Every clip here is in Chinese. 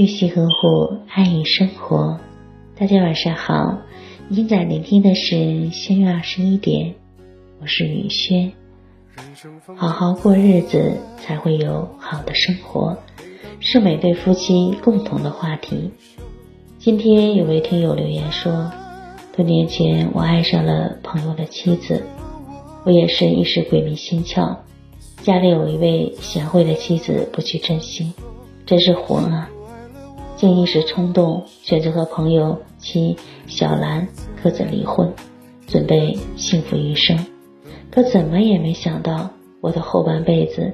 玉溪呵护，爱与生活。大家晚上好，您在聆听的是仙月二十一点，我是雨轩。好好过日子，才会有好的生活，是每对夫妻共同的话题。今天有位听友留言说，多年前我爱上了朋友的妻子，我也是一时鬼迷心窍。家里有一位贤惠的妻子，不去珍惜，真是混啊！竟一时冲动，选择和朋友妻小兰各自离婚，准备幸福余生。可怎么也没想到，我的后半辈子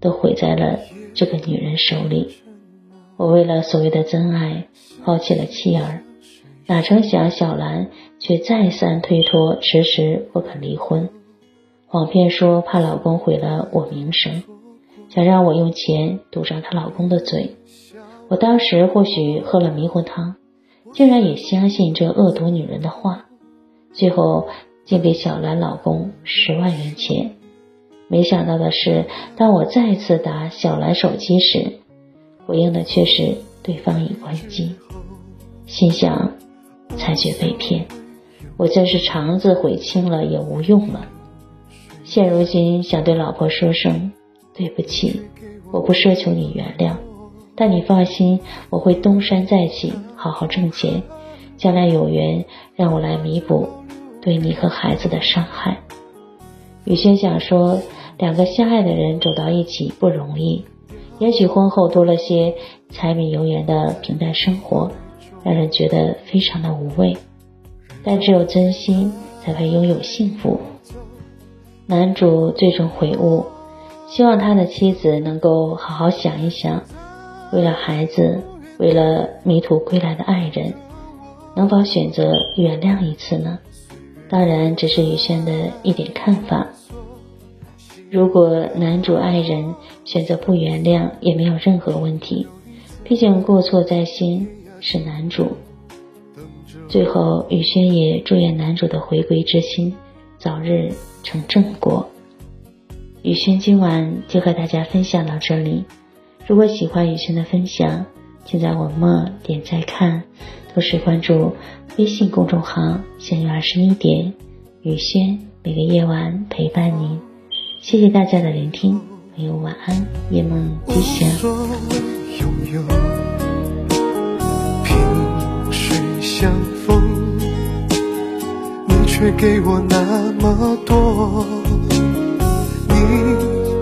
都毁在了这个女人手里。我为了所谓的真爱，抛弃了妻儿，哪成想小兰却再三推脱，迟迟不肯离婚。谎骗说怕老公毁了我名声，想让我用钱堵上她老公的嘴。我当时或许喝了迷魂汤，竟然也相信这恶毒女人的话，最后竟给小兰老公十万元钱。没想到的是，当我再次打小兰手机时，回应的却是对方已关机。心想，才觉被骗，我真是肠子悔青了也无用了。现如今想对老婆说声对不起，我不奢求你原谅，但你放心，我会东山再起，好好挣钱，将来有缘让我来弥补对你和孩子的伤害。雨轩想说，两个相爱的人走到一起不容易，也许婚后多了些柴米油盐的平淡生活，让人觉得非常的无味，但只有真心才会拥有幸福。男主最终悔悟，希望他的妻子能够好好想一想，为了孩子，为了迷途归来的爱人，能否选择原谅一次呢？当然，只是雨轩的一点看法。如果男主爱人选择不原谅，也没有任何问题，毕竟过错在先，是男主。最后，雨轩也祝愿男主的回归之心早日。成正果。雨轩今晚就和大家分享到这里。如果喜欢雨轩的分享，请在文末点再看，同时关注微信公众号“相约二十一点”，雨轩每个夜晚陪伴您。谢谢大家的聆听，朋友晚安，夜梦吉祥。萍水相逢。你却给我那么多，你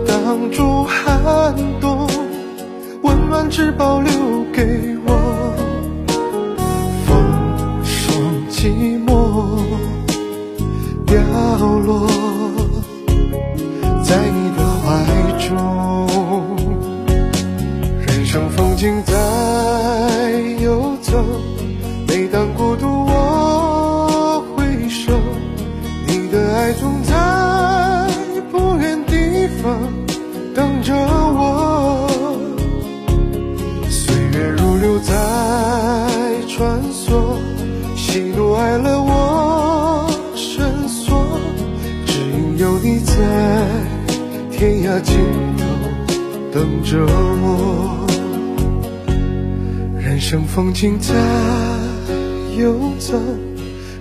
挡住寒冬，温暖只保留给我。风霜寂寞掉落在你的怀中，人生风景在游走，每当孤独。我回首，你的爱总在等着我，人生风景在游走，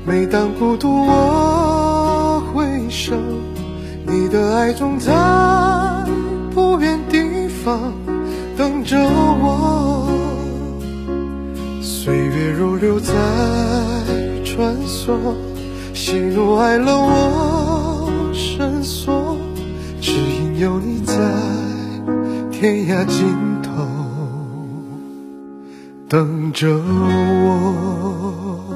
每当孤独我。回首，你的爱总在不远地方等着我。岁月如流在穿梭，喜怒哀乐我深锁，只因有你在天涯尽头等着我。